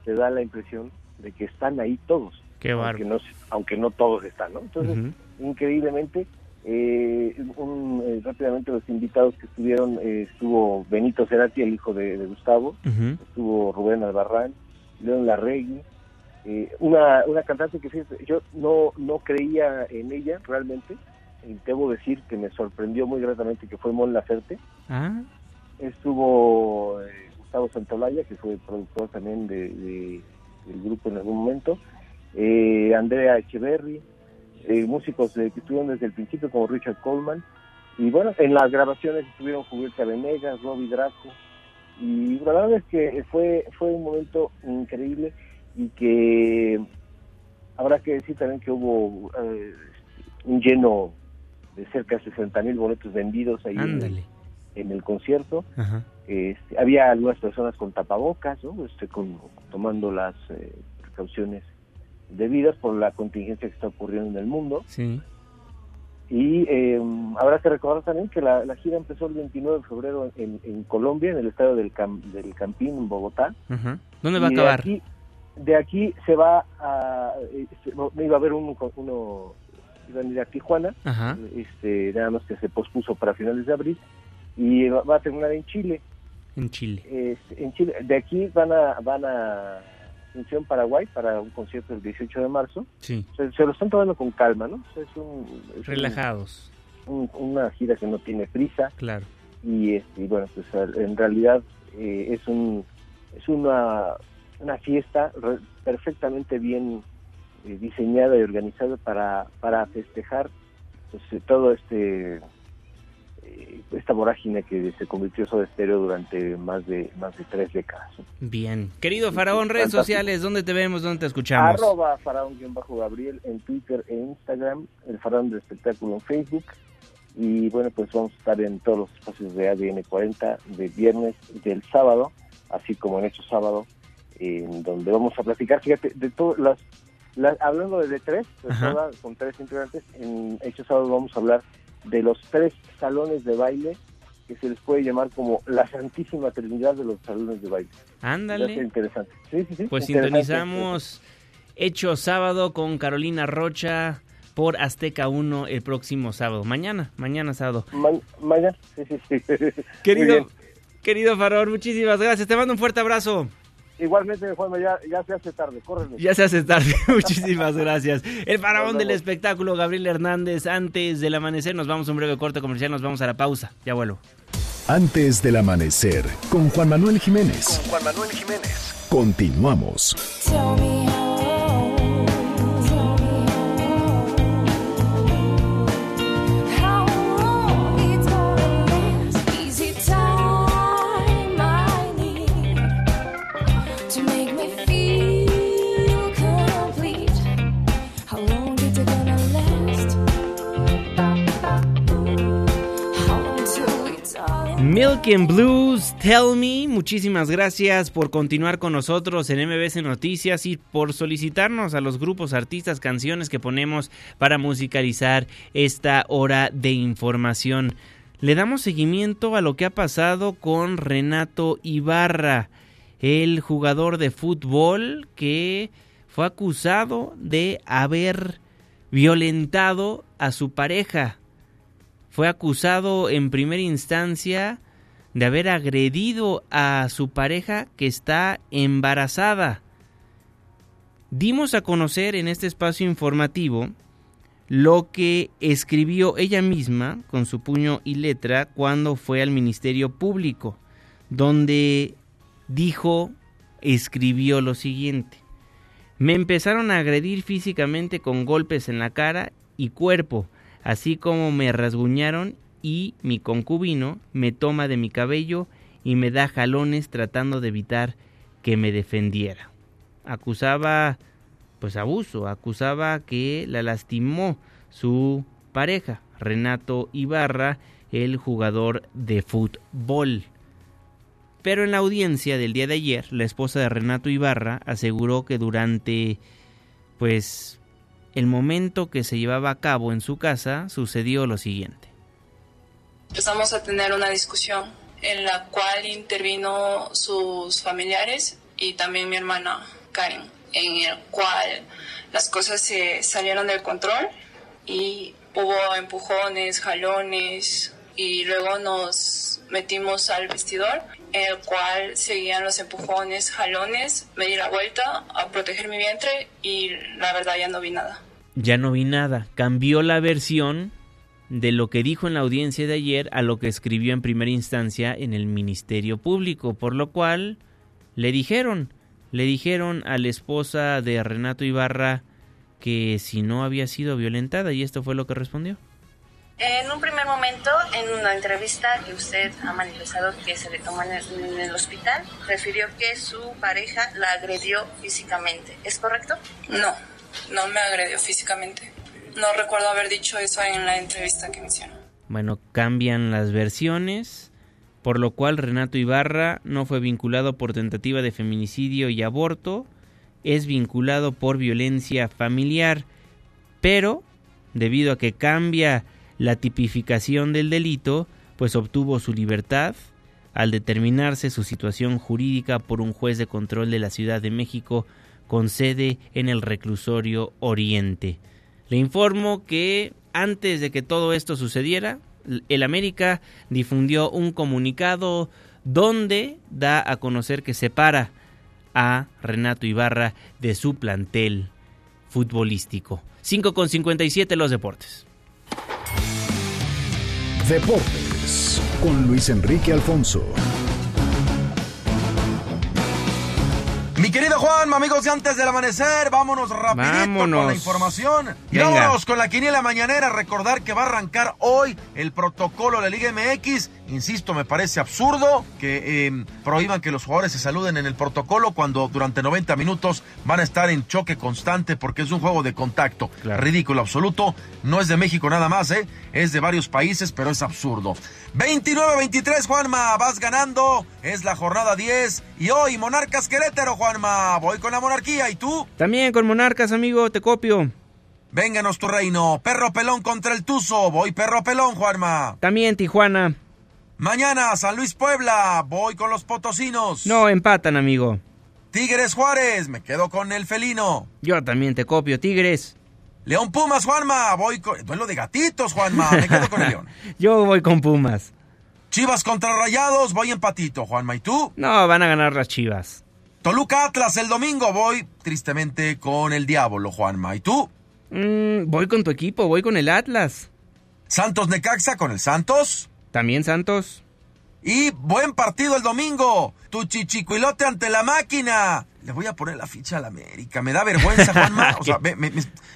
te da la impresión de que están ahí todos. Qué aunque no, aunque no todos están, ¿no? Entonces, uh -huh. increíblemente, eh, un, eh, rápidamente los invitados que estuvieron, eh, estuvo Benito Cerati, el hijo de, de Gustavo, uh -huh. estuvo Rubén Albarrán, León Larregui, eh, una, una cantante que yo no, no creía en ella realmente, y debo decir que me sorprendió muy gratamente que fue Mon Laferte. Ah. Estuvo eh, Gustavo Santolaya, que fue productor también de, de, del grupo en algún momento, eh, Andrea Echeverry, eh, músicos que estuvieron desde el principio como Richard Coleman, y bueno, en las grabaciones estuvieron Julieta Venegas, Robbie Draco, y la verdad es que fue, fue un momento increíble y que habrá que decir también que hubo eh, un lleno de cerca de 60 mil boletos vendidos ahí en, en, el concierto. Este, había algunas personas con tapabocas, ¿no? este, con, tomando las eh, precauciones debidas por la contingencia que está ocurriendo en el mundo. Sí. Y eh, habrá que recordar también que la, la, gira empezó el 29 de febrero en, en Colombia, en el estadio del, Cam, del Campín, en Bogotá. ¿Dónde va a acabar? De aquí, de aquí se va a... Este, iba a haber un, uno iban a ir a Tijuana, Ajá. este, nada más que se pospuso para finales de abril, y va, va a terminar en Chile. En Chile. En Chile. De aquí van a, van a Asunción, Paraguay, para un concierto el 18 de marzo. Sí. Se, se lo están tomando con calma, ¿no? Es un, es Relajados. Un, un, una gira que no tiene prisa. Claro. Y, este, y bueno, pues en realidad eh, es un es una, una fiesta perfectamente bien eh, diseñada y organizada para, para festejar pues, todo este eh, esta vorágine que se convirtió Soda Stereo durante más de más de tres décadas. Bien. Querido Faraón, redes sociales, ¿dónde te vemos, dónde te escuchamos? Arroba Faraón-Gabriel en Twitter e Instagram, el Faraón del Espectáculo en Facebook. Y bueno, pues vamos a estar en todos los espacios de ADN 40 de viernes y del sábado, así como en Hecho Sábado, en donde vamos a platicar, fíjate, de todas las, las, hablando de, de tres, de todas, con tres integrantes, en Hecho Sábado vamos a hablar de los tres salones de baile que se les puede llamar como la Santísima Trinidad de los salones de baile. Ándale. interesante. Sí, sí, sí, pues interesante. sintonizamos Hecho Sábado con Carolina Rocha por Azteca 1 el próximo sábado. Mañana, mañana sábado. Ma mañana, sí, sí, sí. Querido, querido Faror, muchísimas gracias. Te mando un fuerte abrazo. Igualmente, Juan, ya, ya se hace tarde, córrele. Ya se hace tarde, muchísimas gracias. El faraón del espectáculo, Gabriel Hernández. Antes del amanecer, nos vamos a un breve corte comercial, nos vamos a la pausa. Ya vuelvo. Antes del amanecer, con Juan Manuel Jiménez. Con Juan Manuel Jiménez. Continuamos. Talking Blues, Tell Me, muchísimas gracias por continuar con nosotros en MBS Noticias y por solicitarnos a los grupos, artistas, canciones que ponemos para musicalizar esta hora de información. Le damos seguimiento a lo que ha pasado con Renato Ibarra, el jugador de fútbol que fue acusado de haber violentado a su pareja fue acusado en primera instancia de haber agredido a su pareja que está embarazada. Dimos a conocer en este espacio informativo lo que escribió ella misma con su puño y letra cuando fue al Ministerio Público, donde dijo, escribió lo siguiente. Me empezaron a agredir físicamente con golpes en la cara y cuerpo así como me rasguñaron y mi concubino me toma de mi cabello y me da jalones tratando de evitar que me defendiera. Acusaba pues abuso, acusaba que la lastimó su pareja, Renato Ibarra, el jugador de fútbol. Pero en la audiencia del día de ayer, la esposa de Renato Ibarra aseguró que durante pues el momento que se llevaba a cabo en su casa sucedió lo siguiente. Empezamos a tener una discusión en la cual intervino sus familiares y también mi hermana Karen, en el cual las cosas se salieron del control y hubo empujones, jalones y luego nos metimos al vestidor en el cual seguían los empujones, jalones, me di la vuelta a proteger mi vientre y la verdad ya no vi nada. Ya no vi nada. Cambió la versión de lo que dijo en la audiencia de ayer a lo que escribió en primera instancia en el Ministerio Público, por lo cual le dijeron, le dijeron a la esposa de Renato Ibarra que si no había sido violentada y esto fue lo que respondió. En un primer momento, en una entrevista que usted ha manifestado que se le tomó en el, hospital, refirió que su pareja la agredió físicamente. ¿Es correcto? No, no me agredió físicamente. No recuerdo haber dicho eso en la entrevista que me hicieron. Bueno, cambian las versiones, por lo cual Renato Ibarra no fue vinculado por tentativa de feminicidio y aborto, es vinculado por violencia familiar, pero debido a que cambia la tipificación del delito, pues obtuvo su libertad al determinarse su situación jurídica por un juez de control de la Ciudad de México con sede en el reclusorio Oriente. Le informo que antes de que todo esto sucediera, el América difundió un comunicado donde da a conocer que separa a Renato Ibarra de su plantel futbolístico. 5 con 57 los deportes. Deportes con Luis Enrique Alfonso. Mi querido Juan, amigos de antes del amanecer, vámonos rapidito con la información. Y vámonos con la quiniela mañanera. Recordar que va a arrancar hoy el protocolo de la Liga MX. Insisto, me parece absurdo que eh, prohíban que los jugadores se saluden en el protocolo cuando durante 90 minutos van a estar en choque constante porque es un juego de contacto. Ridículo absoluto. No es de México nada más, ¿eh? Es de varios países, pero es absurdo. 29-23, Juanma, vas ganando. Es la jornada 10. Y hoy, Monarcas Querétaro, Juanma. Voy con la monarquía. ¿Y tú? También con Monarcas, amigo, te copio. Vénganos tu reino. Perro pelón contra el Tuzo. Voy perro pelón, Juanma. También Tijuana. Mañana, San Luis Puebla. Voy con los potosinos. No, empatan, amigo. Tigres Juárez. Me quedo con el felino. Yo también te copio, Tigres. León Pumas, Juanma. Voy con. Duelo de gatitos, Juanma. Me quedo con el León. Yo voy con Pumas. Chivas contra Rayados. Voy empatito, Juanma. ¿Y tú? No, van a ganar las Chivas. Toluca Atlas el domingo. Voy tristemente con el Diablo, Juanma. ¿Y tú? Mm, voy con tu equipo. Voy con el Atlas. Santos Necaxa con el Santos. También Santos. Y buen partido el domingo. Tu chichicuilote ante la máquina. Le voy a poner la ficha al América. Me da vergüenza, Juanma. O sea,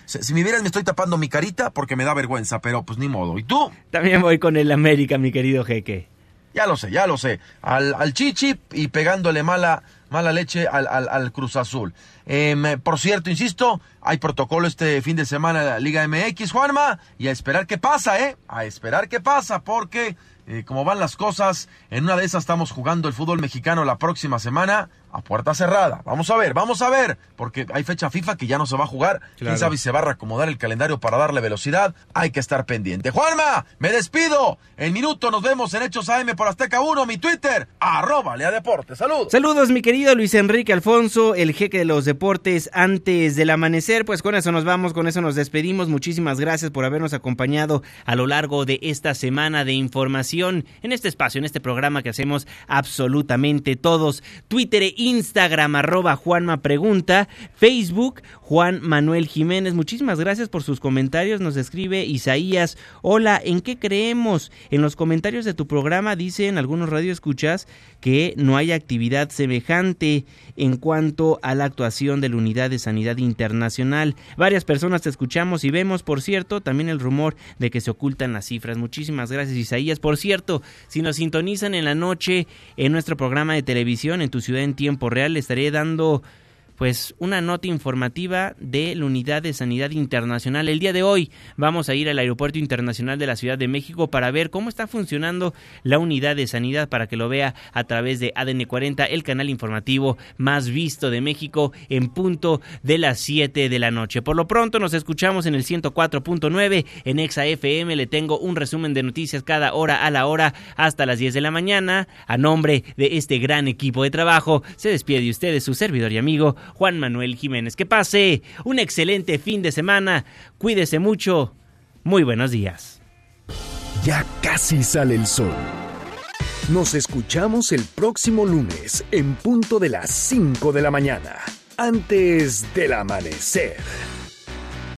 si me vieras, me estoy tapando mi carita porque me da vergüenza, pero pues ni modo. ¿Y tú? También voy con el América, mi querido jeque. Ya lo sé, ya lo sé. Al, al Chichi y pegándole mala, mala leche al, al, Cruz Azul. Em, por cierto, insisto, hay protocolo este fin de semana en la Liga MX, Juanma, y a esperar qué pasa, ¿eh? A esperar qué pasa, porque eh, como van las cosas, en una de esas estamos jugando el fútbol mexicano la próxima semana a puerta cerrada. Vamos a ver, vamos a ver, porque hay fecha FIFA que ya no se va a jugar. Quién sabe si se va a reacomodar el calendario para darle velocidad. Hay que estar pendiente. Juanma, me despido. En minuto nos vemos en Hechos AM por Azteca 1, mi Twitter, arroba Lea Deportes. Salud. Saludos, mi querido Luis Enrique Alfonso, el jeque de los deportes antes del amanecer. Pues con eso nos vamos, con eso nos despedimos. Muchísimas gracias por habernos acompañado a lo largo de esta semana de información en este espacio, en este programa que hacemos absolutamente todos. Twitter e Instagram, arroba Juanma Pregunta, Facebook, Juan Manuel Jiménez. Muchísimas gracias por sus comentarios. Nos escribe Isaías. Hola, ¿en qué creemos? En los comentarios de tu programa dicen algunos radioescuchas que no hay actividad semejante en cuanto a la actuación de la Unidad de Sanidad Internacional. Varias personas te escuchamos y vemos, por cierto, también el rumor de que se ocultan las cifras. Muchísimas gracias, Isaías. Por cierto, si nos sintonizan en la noche en nuestro programa de televisión en tu ciudad en tiempo real, le estaré dando pues una nota informativa de la Unidad de Sanidad Internacional. El día de hoy vamos a ir al Aeropuerto Internacional de la Ciudad de México para ver cómo está funcionando la Unidad de Sanidad para que lo vea a través de ADN 40, el canal informativo más visto de México en punto de las 7 de la noche. Por lo pronto nos escuchamos en el 104.9 en Exa FM. Le tengo un resumen de noticias cada hora a la hora hasta las 10 de la mañana. A nombre de este gran equipo de trabajo, se despide de ustedes su servidor y amigo Juan Manuel Jiménez. Que pase un excelente fin de semana. Cuídese mucho. Muy buenos días. Ya casi sale el sol. Nos escuchamos el próximo lunes en punto de las 5 de la mañana, antes del amanecer.